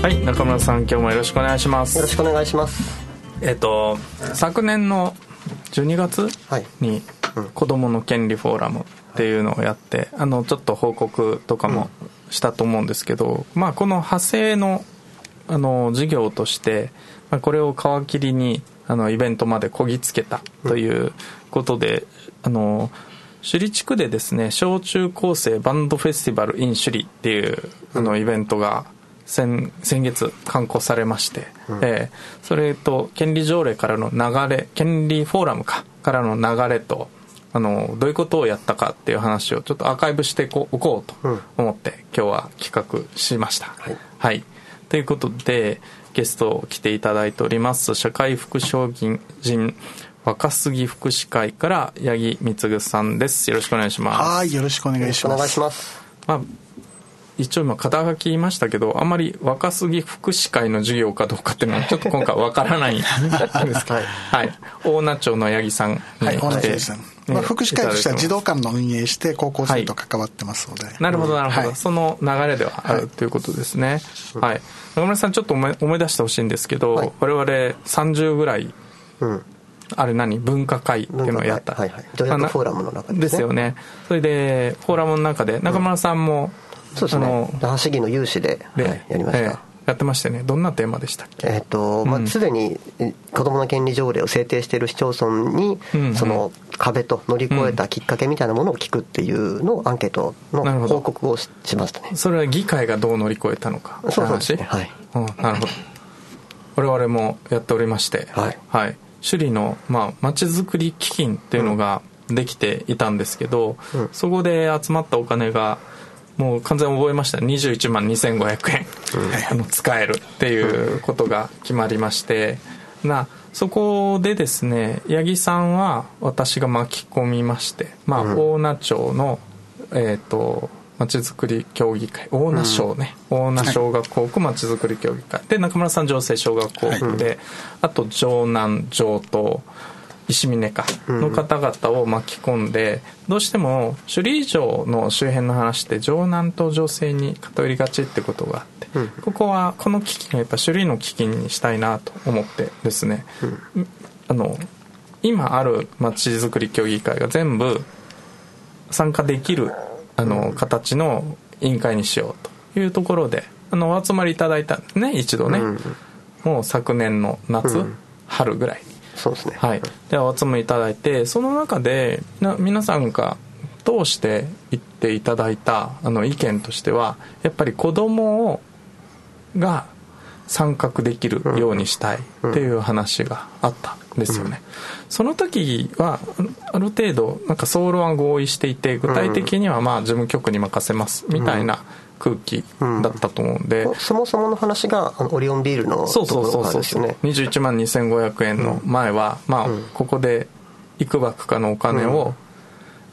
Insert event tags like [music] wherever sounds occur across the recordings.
はい中村さん今日もよろしくお願いします。よろしくお願いします。えっ、と昨年の12月はい。に子どもの権利フォーラムっていうのをやってあのちょっと報告とかもしたと思うんですけど、まあこの派生のあの事業として、まあ、これを皮切りにあのイベントまでこぎつけたということで、あの首里地区でですね小中高生バンドフェスティバル in 首里っていうあのイベントが先先月刊行されまして、えーそれと権利条例からの流れ権利フォーラムかからの流れとあのどういうことをやったかっていう話をちょっとアーカイブしてこおこうと思って、今日は企画しました。はい、ということでゲスト来ていただいております社会福祉人若杉福祉会から八木貢さんです。よろしくお願いします。はい、よろしくお願いします。お願いします。まあ、一応今肩書き言いましたけどあんまり若杉福祉会の授業かどうかっていうのはちょっと今回わからない。んですけど、はい。はい、大名町の八木さんにはい、同来て、じです。まあ、福祉会としては児童館の運営して高校生と関わってますので。ますなるほどなるほど、はい。その流れではあるということですね。はい。中村さんちょっと思い思い出してほしいんですけど、はい。我々30ぐらいうん。あれ何？文化会っていうのをやった。はいはい。フォーラムの中でね。ですよね。それでフォーラムの中で中村さんも、そうですね。那覇市議の有志で、で、はい、やりました、ええやってましたよね。どんなテーマでしたっけ？えっとまあ、すでにえ子どもの権利条例を制定している市町村に、その壁と乗り越えたきっかけみたいなものを聞くっていうのをアンケートの報告をししましたね。それは議会がどう乗り越えたのか。そう話ですね。はい。うん、なるほど。我々もやっておりましてはい。首里のまあ町づくり基金っていうのができていたんですけど、うん。そこで集まったお金がもう完全に覚えました。21万2500円、あの使えるっていうことが決まりまして。なそこでですね八木さんは私が巻き込みまして、まあ大名町のえっ、とまちづくり協議会。大名小ね、大名小学校区まちづくり協議会。で中村さん女性小学校区で、あと城南城東石峰かの方々を巻き込んで、どうしても首里城の周辺の話って城南と女性に偏りがちってことがあって、ここはこの基金をやっぱ首里の基金にしたいなと思ってですね、あの今あるまちづくり協議会が全部参加できるあの形の委員会にしようというところであのお集まりいただいたね一度ね、もう昨年の夏、春ぐらい。にそうですね。はい。でお集まりいただいてその中でな皆さんが通して言っていただいたあの意見としてはやっぱり子供をが参画できるようにしたいっていう話があったんですよね、その時はあある程度なんか総論は合意していて具体的にはまあ事務局に任せますみたいな空気だったと思うんで、そもそもの話があのオリオンビールのそうそうそうそう。そう、からですよね。21万2500円の前は、まあここでいくばくかのお金を、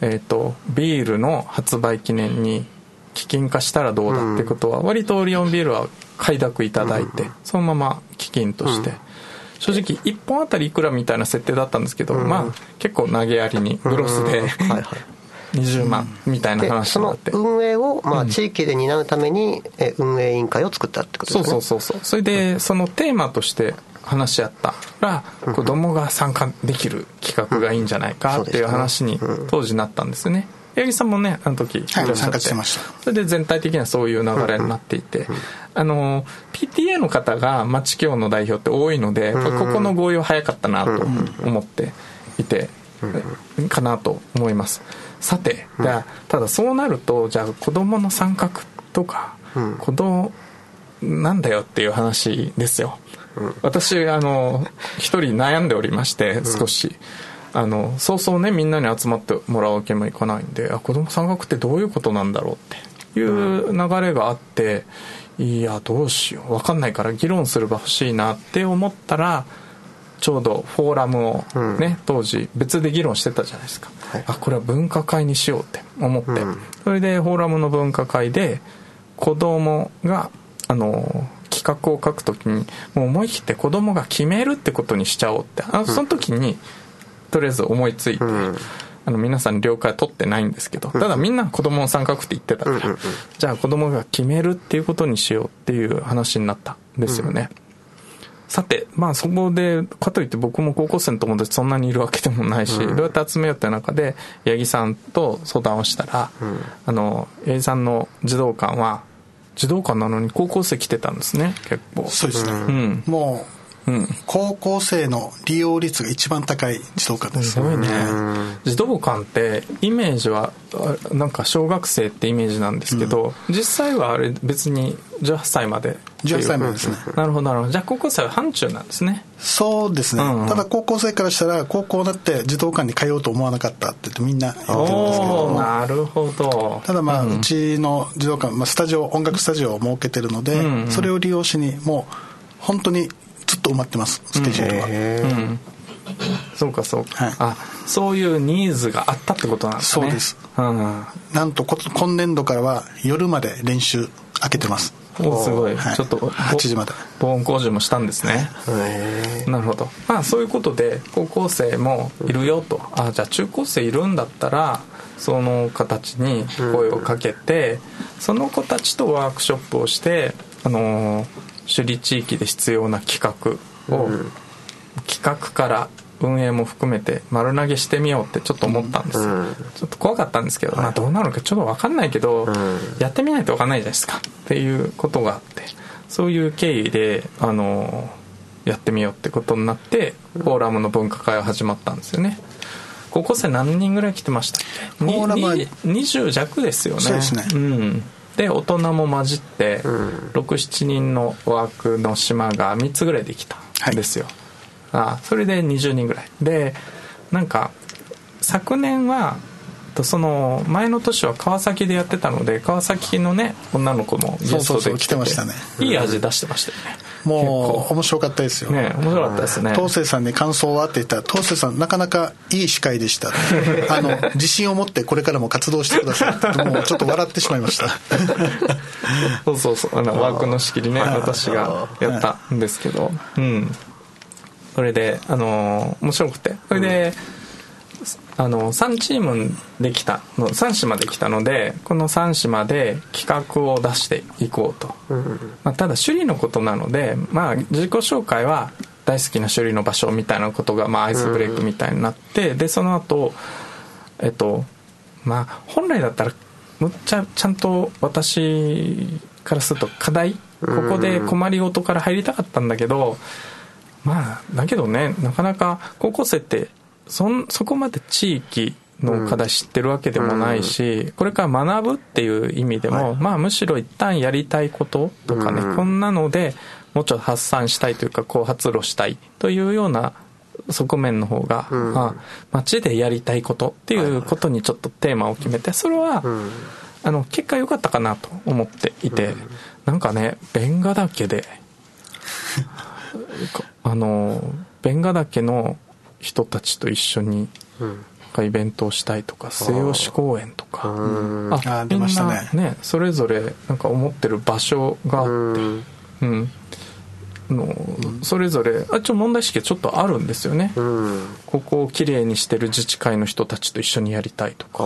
えっ、とビールの発売記念に基金化したらどうだってことは、割とオリオンビールは快諾いただいて、そのまま基金として、正直1本あたりいくらみたいな設定だったんですけど、まあ結構投げやりにグロスで、はいはい20万みたいなでその話になって、運営を、まあ、地域で担うために、え運営委員会を作ったってことそうですね。そうそうそうそれでそのテーマとして話し合ったら子供が参加できる企画がいいんじゃないかっていう話に当時なったんですよね。八木さんもねあの時い。らっしゃって。参加してました。それで全体的にはそういう流れになっていて。あの PTA の方が町協の代表って多いのでここの合意は早かったなと思っていてかなと思いますさてじゃあただそうなるとじゃあ子供の参画とか子供なんだよっていう話ですよ、私あの一人悩んでおりまして少し、あのそうそうねみんなに集まってもらうわけにもいかないんであ子供参画ってどういうことなんだろうっていう流れがあっていやどうしよう。分かんないから議論する場欲しいなって思ったらちょうどフォーラムをね、当時別で議論してたじゃないですか、あこれは分科会にしようって思って、それでフォーラムの分科会で子供があの企画を書くときにもう思い切って子供が決めるってことにしちゃおうって。あその時に、とりあえず思いついて、あの皆さん了解は取ってないんですけどただみんな子供の参画って言ってたから、じゃあ子供が決めるっていうことにしようっていう話になったんですよね、さてまあそこでかといって僕も高校生の友達そんなにいるわけでもないし、どうやって集めようって中で八木さんと相談をしたら、あの八木さんの児童館は児童館なのに高校生来てたんですね結構。そうですね、ん。もう、高校生の利用率が一番高い児童館です。すごいね。児童館ってイメージはあなんか小学生ってイメージなんですけど、実際はあれ別に18歳までっていう。18歳までですね。なるほどなるほど。じゃあ高校生は範疇なんですね。そうですね、うん。ただ高校生からしたら高校だって児童館に通おうと思わなかったって言ってみんな言ってるんですけおおどなるほど。ただまあ、うちの児童館、まあ、スタジオ音楽スタジオを設けてるので、うんうん。それを利用しにもう本当にずっと埋まってますスケジュールは、うん。そうかそうか、はい。あそういうニーズがあったってことなんですね。そうです、うん、なんとこ今年度からは夜まで練習開けてます。おすごい、はい。ちょっとぼ8時まで。防音工事もしたんですね。へなるほど。まあそういうことで高校生もいるよと。あじゃあ中高生いるんだったらその子たちに声をかけて、その子たちとワークショップをしてあのー首里地域で必要な企画を、企画から運営も含めて丸投げしてみようってちょっと思ったんです。よ、うん。ちょっと怖かったんですけど、まあどうなるかちょっと分かんないけど、やってみないと分かんないじゃないですかっていうことがあってそういう経緯であのやってみようってことになってフォーラムの分科会は始まったんですよね。高校生何人ぐらい来てましたっけ？フォーラムはにに20弱ですよね。そうですね。うんで大人も混じって67人のワークの島が3つぐらいできたんですよ、あそれで20人ぐらい。でなんか昨年はとその前の年は川崎でやってたので川崎のね女の子もゲストそうそうそうで来て来てましたね。いい味出してましたよねもう。面白かったですよ、ね面白かったですね。東生さんに感想は？って言ったら東生さんなかなかいい司会でした。[laughs] あの自信を持ってこれからも活動してください。ってもうちょっと笑ってしまいました。[laughs] そうそうそう。あのワークの仕切りね私がやったんですけど。うん。それであの面白くて。それで、あの3チームできたの3島できたのでこの3島で企画を出していこうと、まあ、ただ首里のことなので、まあ、自己紹介は大好きな首里の場所みたいなことが、まあ、アイスブレイクみたいになって、でその後えっとまあ本来だったらむっちゃちゃんと私からすると課題ここで困りごとから入りたかったんだけどまあだけどねなかなか高校生ってそんそこまで地域の課題知ってるわけでもないし、これから学ぶっていう意味でも、まあむしろ一旦やりたいこととかね、こんなのでもうちょっと発散したいというかこう発露したいというような側面の方が、まあ、街でやりたいことっていうことにちょっとテーマを決めてそれは、あの結果良かったかなと思っていて、なんかねベンガ岳で [laughs] あのベンガ岳の人たちと一緒に、なんかイベントをしたいとか末吉公園とか。ああ出ましたね。ねそれぞれなんか思ってる場所があってうん。のそれぞれあちょ問題意識がちょっとあるんですよね、うん。ここをきれいにしてる自治会の人たちと一緒にやりたいとか、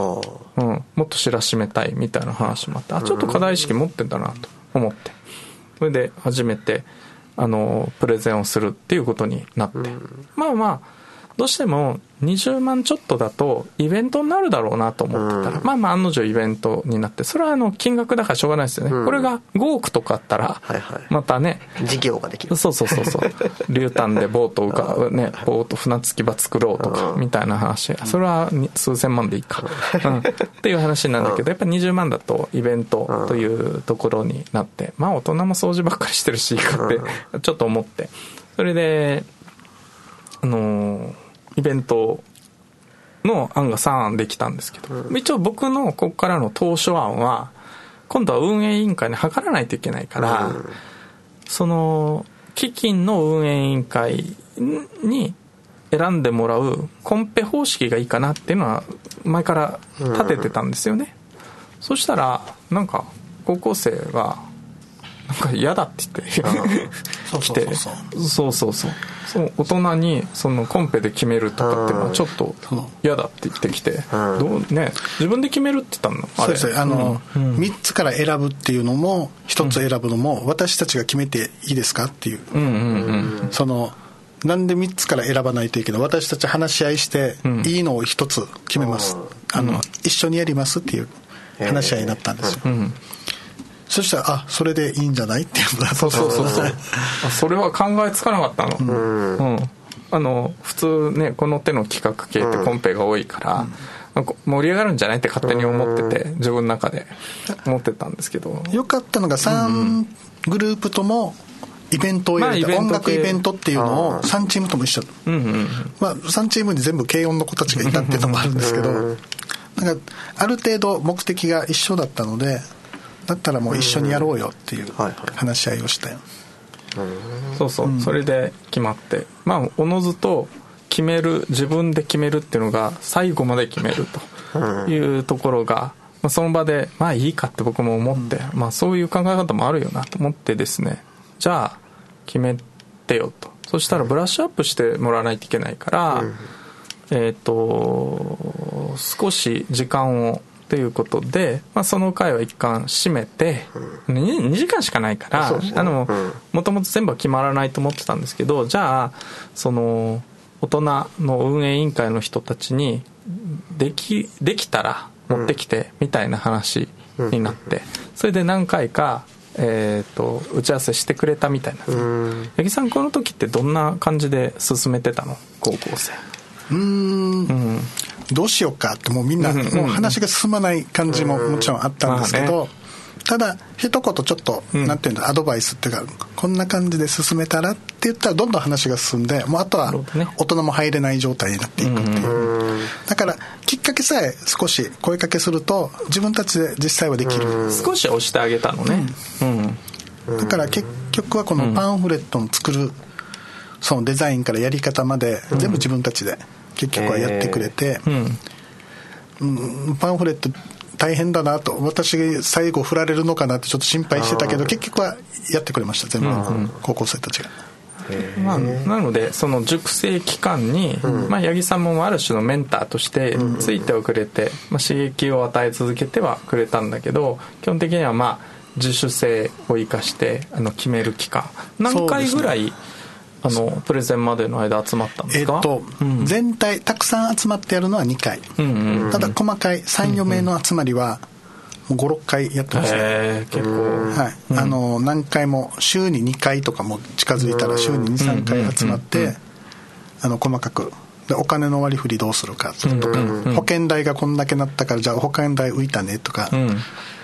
あうん、もっと知らしめたいみたいな話もあってあちょっと課題意識持ってんだなと思って。それで初めてあのプレゼンをするっていうことになって、まあまあどうしても20万ちょっとだとイベントになるだろうなと思ってた。ら、まあまあ案の定イベントになってそれはあの金額だからしょうがないですよね、これが5億とかあったらはいはい。またね事業ができる。そうそうそうそう。竜丹でボート浮かねボート船着き場作ろうとかみたいな話。それはに数千万でいいか、うん、っていう話なんだけどやっぱ20万だとイベントというところになってまあ大人も掃除ばっかりしてるしいいかってちょっと思って。それであのーイベントの案が3案できたんですけど、一応僕のここからの当初案は今度は運営委員会に諮らないといけないから、その基金の運営委員会に選んでもらうコンペ方式がいいかなっていうのは前から立ててたんですよね、そしたらなんか高校生がなんか嫌だって言って [laughs] 来て。そうそうそうそ大人にそのコンペで決めるとかっていうのはちょっと嫌だって言ってきて、どうね自分で決めるって言ったの？あれ。そうですねあの、3つから選ぶっていうのも1つ選ぶのも私たちが決めていいですかっていう,、うんうんうん。そのなんで3つから選ばないといけない私たち話し合いしていいのを1つ決めます、あの一緒にやりますっていう話し合いになったんですよ、んそしたらあそれでいいんじゃない？っていうのがそうそうそうそう。あ [laughs] それは考えつかなかったの。うん、あの普通ねこの手の企画系ってコンペが多いから、なん。か盛り上がるんじゃないって勝手に思ってて自分の中で思ってたんですけど。よかったのが3グループともイベントをやりたい、まあイベント系。音楽イベントっていうのを3チームとも一緒、うんうんまあ、3チームに全部軽音の子たちがいたっていうのもあるんですけどなんかある程度目的が一緒だったのでだったらもう一緒にやろうよっていう話し合いをしたよ。そうそう、それで決まって。まあおのずと決める自分で決めるっていうのが最後まで決めるというところが、まあ、その場でまあいいかって僕も思って、まあそういう考え方もあるよなと思ってですね。じゃあ決めてよと。そしたらブラッシュアップしてもらわないといけないから、えっ、と少し時間をということで、まあ、その回は一貫閉めて、2, 時間しかないからあのうん。もともと全部は決まらないと思ってたんですけどじゃあその大人の運営委員会の人たちにできできたら持ってきてみたいな話になって、それで何回か、えー、と打ち合わせしてくれたみたいな。八木さんこの時ってどんな感じで進めてたの？高校生。うーん。うんどうしようかってもうみんなうん。もう話が進まない感じももちろんあったんですけまあどただ一言ちょっとうん。なんていうんだアドバイスっていうかこんな感じで進めたらって言ったらどんどん話が進んでもうあとは大人も入れない状態になっていくっていう。だからきっかけさえ少し声かけすると自分たちで実際はできる。少し押してあげたのね。うん。だから結局はこのパンフレットの作るそのデザインからやり方まで全部自分たちで結局はやってくれて、うん。うんパンフレット大変だなと私が最後振られるのかなってちょっと心配してたけど結局はやってくれました全部、高校生たちが。まあ、なのでその熟成期間に、まあ、八木さんもある種のメンターとしてついてはくれて、まあ、刺激を与え続けてはくれたんだけど基本的にはまあ自主性を生かしてあの決める期間。何回ぐらい、あのプレゼンまでの間集まったんですか？えっと、うん。全体たくさん集まってやるのは2回、うんうんただ細かい34名の集まりはもう56回やってました、へえ結構。はい。あの何回も週に2回とかも近づいたら週に23回集まってあの細かく。でお金の割り振りどうするかと。か保険代がこんだけなったからじゃあ保険代浮いたねとか。うん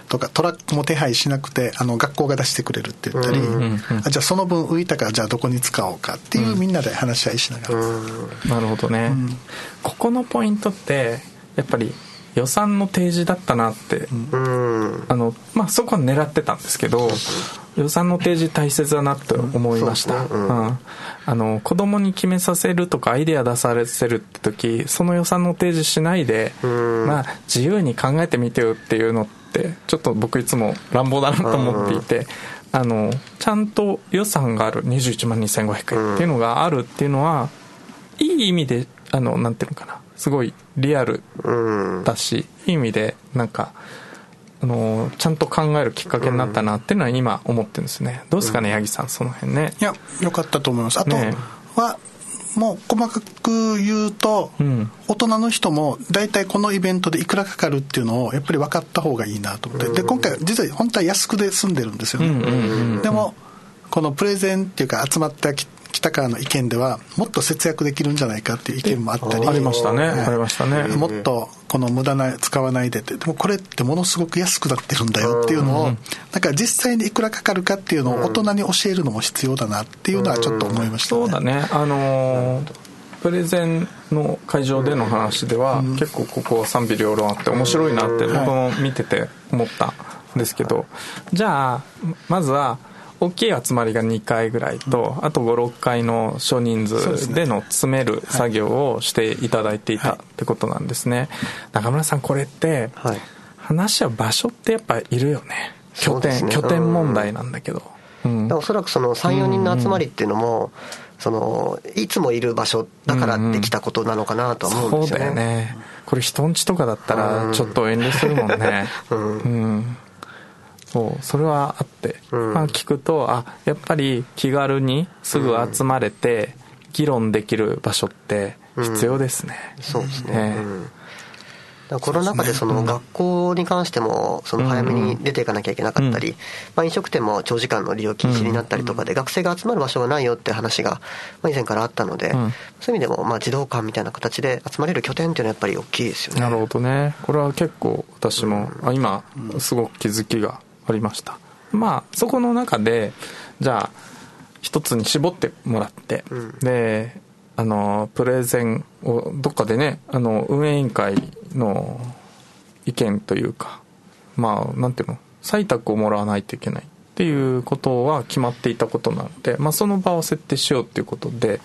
とかトラックも手配しなくてあの学校が出してくれるって言ったりあじゃあその分浮いたからじゃあどこに使おうかっていうみんなで話し合いしながら。なるほどね、ここのポイントってやっぱり予算の提示だったなって、うん。あのまあ、そこは狙ってたんですけど予算の提示大切だなって思いました、うん。あの子供に決めさせるとかアイデア出させるって時その予算の提示しないで、まあ、自由に考えてみてよっていうのってちょっと僕いつも乱暴だなと思っていて、あのちゃんと予算がある21万2500円っていうのがあるっていうのは、いい意味であのなんていうのかなすごいリアルうん。だしいい意味でなんかあのちゃんと考えるきっかけになったなっていうのは今思ってるんですね。どうですかね八木さんその辺ね。いやよかったと思います。あとねはもう細かく言うと、うん。大人の人も大体このイベントでいくらかかるっていうのをやっぱり分かった方がいいなと思って。で今回実は本当は安くで済んでるんですよね、でもこのプレゼンっていうか集まったき北川の意見ではもっと節約できるんじゃないかっていう意見もあったり。ありましたね。はいありましたね。もっとこの無駄な使わないでってでもこれってものすごく安くなってるんだよっていうのをだから実際にいくらかかるかっていうのを大人に教えるのも必要だなっていうのはちょっと思いましたね。そうだね。あのープレゼンの会場での話では、結構ここは賛否両論あって面白いなって僕も見てて思ったですけど。じゃあまずは大きい集まりが2回ぐらいと、あと56回の少人数での詰める作業をしていただいていたってことなんですね、中村さんこれって、はい。話し合う場所ってやっぱいるよね。拠点、ね。拠点問題なんだけど、うん。おそらくその34人の集まりっていうのも、そのいつもいる場所だからできたことなのかなとは思うんですよね。そうだよね。これ人んちとかだったらちょっと遠慮するもんね。[laughs] うん、そうそれはあって、うん。まあ聞くとあやっぱり気軽にすぐ集まれて議論できる場所って必要ですね、そうですね、ええ。うん。だからコロナ禍でその学校に関してもその早めに出ていかなきゃいけなかったり、うん。まあ、飲食店も長時間の利用禁止になったりとかで学生が集まる場所がないよって話がまあ以前からあったので、うん。そういう意味でもまあ児童館みたいな形で集まれる拠点っていうのはやっぱり大きいですよね。なるほどね。これは結構私も、あ今すごく気づきがありました。まあそこの中でじゃあ一つに絞ってもらって、うん。であのプレゼンをどっかでねあの運営委員会の意見というかまあなんていうの採択をもらわないといけないっていうことは決まっていたことなので、まあ、その場を設定しようっていうことで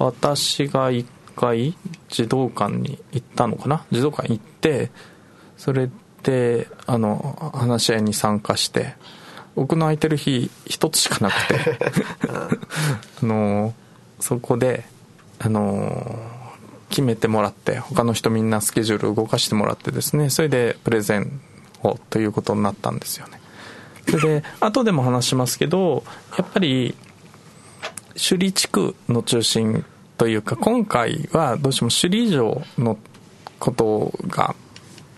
私が一回児童館に行ったのかな？児童館行ってそれであの話し合いに参加して僕の空いてる日一つしかなくて。[laughs] あのそこであの決めてもらって他の人みんなスケジュール動かしてもらってですねそれでプレゼンをということになったんですよね。それで後でも話しますけどやっぱり首里地区の中心というか今回はどうしても首里城のことが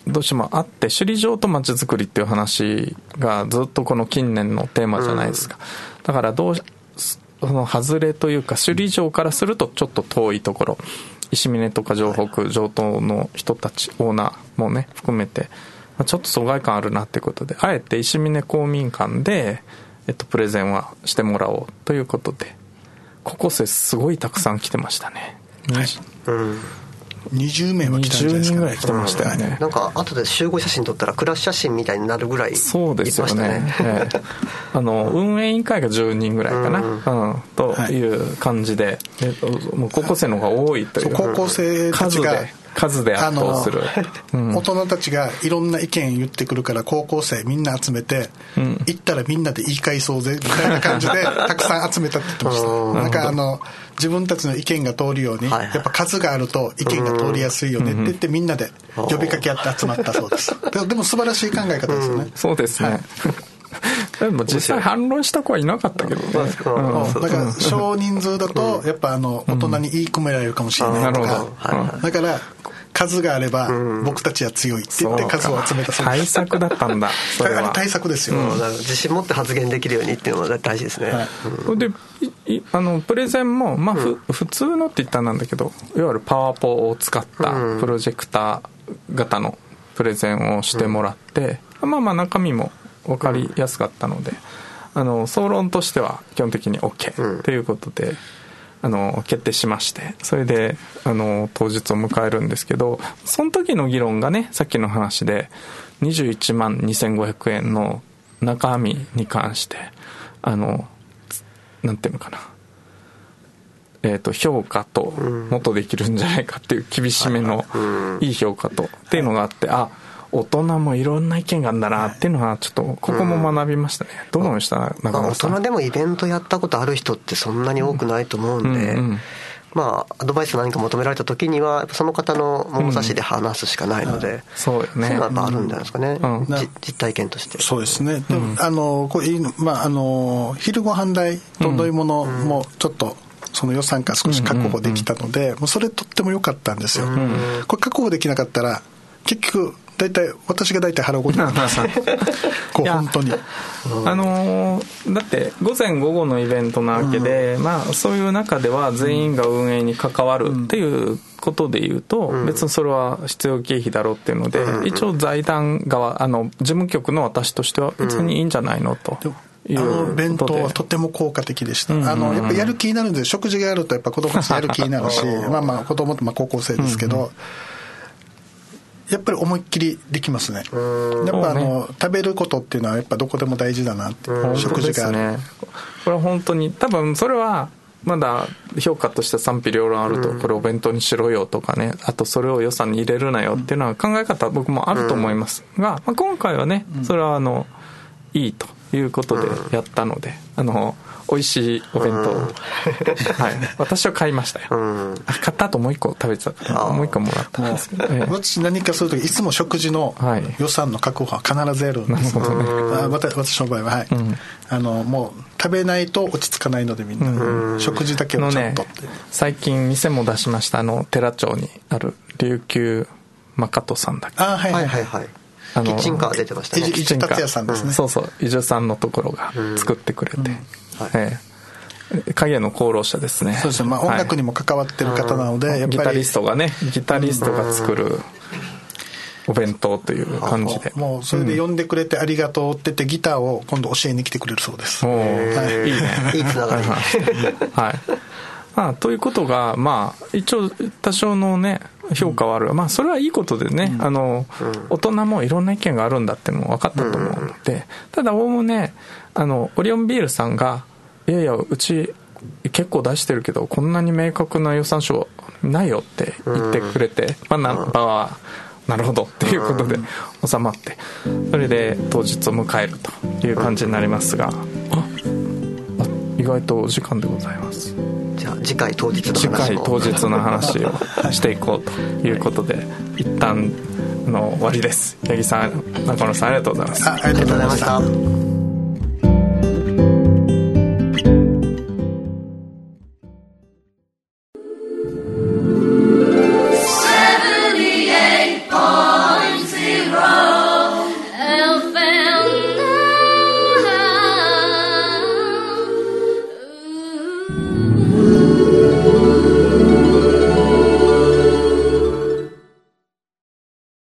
どうしてもあって首里城と街づくりっていう話がずっとこの近年のテーマじゃないですか、だからどうその外れというか首里城からするとちょっと遠いところ石峰とか城北城東の人たちオーナーもね含めてまあちょっと疎外感あるなっていうことであえて石峰公民館で、えっと、プレゼンはしてもらおうということで高校生すごいたくさん来てましたね、うん20名は来たんじゃない20ですか、人ぐらい来てましたよね、なんか後で集合写真撮ったらクラス写真みたいになるぐらいそうですよいましたね。ええ。[laughs] あの運営委員会が10人ぐらいかな、うん。という感じで、えっともう高校生の方が多いという。高校生たちが数で圧倒する、うん。大人たちがいろんな意見言ってくるから高校生みんな集めて、行ったらみんなで言い返そうぜみたいな感じで [laughs] たくさん集めたって言ってましうん。たなんかあの自分たちの意見が通るように、はいはい。やっぱ数があると意見が通りやすいよねって言ってみんなで呼びかけ合って集まったそうです。で [laughs] でも素晴らしい考え方ですよね、そうですね、でも実際反論した子はいなかったけどね、うん。うんだから少人数だとやっぱあの大人に言い込められるかもしれないとかだから数があれば僕たちは強いって言って数を集めたそうです。対策だったんだそれは。対策ですよ、うん。自信持って発言できるようにっていうのが大事ですね、はい。であのプレゼンも、まあふ普通のって言ったんだけどいわゆるパワポを使ったうん。プロジェクター型のプレゼンをしてもらって、まあまあ中身も分かりやすかったので、あの総論としては基本的に OK うん。ということで、あの決定しましてそれであの当日を迎えるんですけどその時の議論がねさっきの話で21万2500円の中身に関してあのなんていうのかな。えー、と評価ともっとできるんじゃないかっていう厳しめのいい評価とっていうのがあってあ大人もいろんな意見があるんだなっていうのはちょっとここも学びましたね。どう思いました？中まあ、大人でもイベントやったことある人ってそんなに多くないと思うんで、うんうんまあアドバイス何か求められた時にはその方の物差しで話すしかないので、そうよね。そういうのはやっぱあるんじゃないですかね、うん。じ実体験として。そうですね、でもあのこういいのまああの昼ご飯代と飲み物もちょっとその予算が少し確保できたので、もうそれとっても良かったんですよ、これ確保できなかったら結局大体私が大体払うことこう本当に。あのーだって午前午後のイベントなわけで、まあそういう中では全員が運営に関わるっていうことで言うと、別にそれは必要経費だろうっていうので、一応財団側あの事務局の私としては別にいいんじゃないのとあの弁当はとても効果的でした、うん。うんうんあのやっぱやる気になるんで食事があるとやっぱ子供たちやる気になるしまあまあ子供とまあ高校生ですけど、やっぱり思いっきりできますね。やっぱあの、食べることっていうのはやっぱどこでも大事だなって食事がある、ね、これは本当に多分それはまだ評価として賛否両論あると、これお弁当にしろよとかね、あとそれを予算に入れるなよっていうのは考え方僕もあると思いますが、まあ、今回はね、それはあの、いいということでやったので、あの、美味しいお弁当、[laughs] はい、私は買いましたよ、あ買った後もう一個食べてたからもう一個もらったんですけど、ええ、私何かする時いつも食事の予算の確保は必ずやるんです、なるほどね、あ私の場合ははい、うん、あのもう食べないと落ち着かないのでみんな、うん、食事だけをちょっと、ね、最近店も出しましたあの寺町にある琉球マカトさんだっけ？あはい。はいはいはいキッチンカー出てましたね。キッチンカーさんですね、そうそう。伊集さんのところが作ってくれて、影の功労者ですね。そうですね、まあ、音楽にも関わってる方なので、はい、やっぱりギタリストがねギタリストが作るお弁当という感じで。もうそれで呼んでくれてありがとうって言ってギターを今度教えに来てくれるそうです、はい、いいね。いいつながり。はい。まあ、ということが、まあ、一応多少のね評価はある、まあ、それはいいことでね、あの大人もいろんな意見があるんだっても分かったと思うので、ただおおむねあのオリオンビールさんがいやいやうち結構出してるけどこんなに明確な予算書ないよって言ってくれて、まあ、ナンバーはなるほどっていうことで収まってそれで当日を迎えるという感じになりますが。あ意外とお時間でございますあ次回当日の次回当日の話を [laughs] していこうということで、一旦の終わりです。八木さん中野さんありがとうございます。ありがとうございました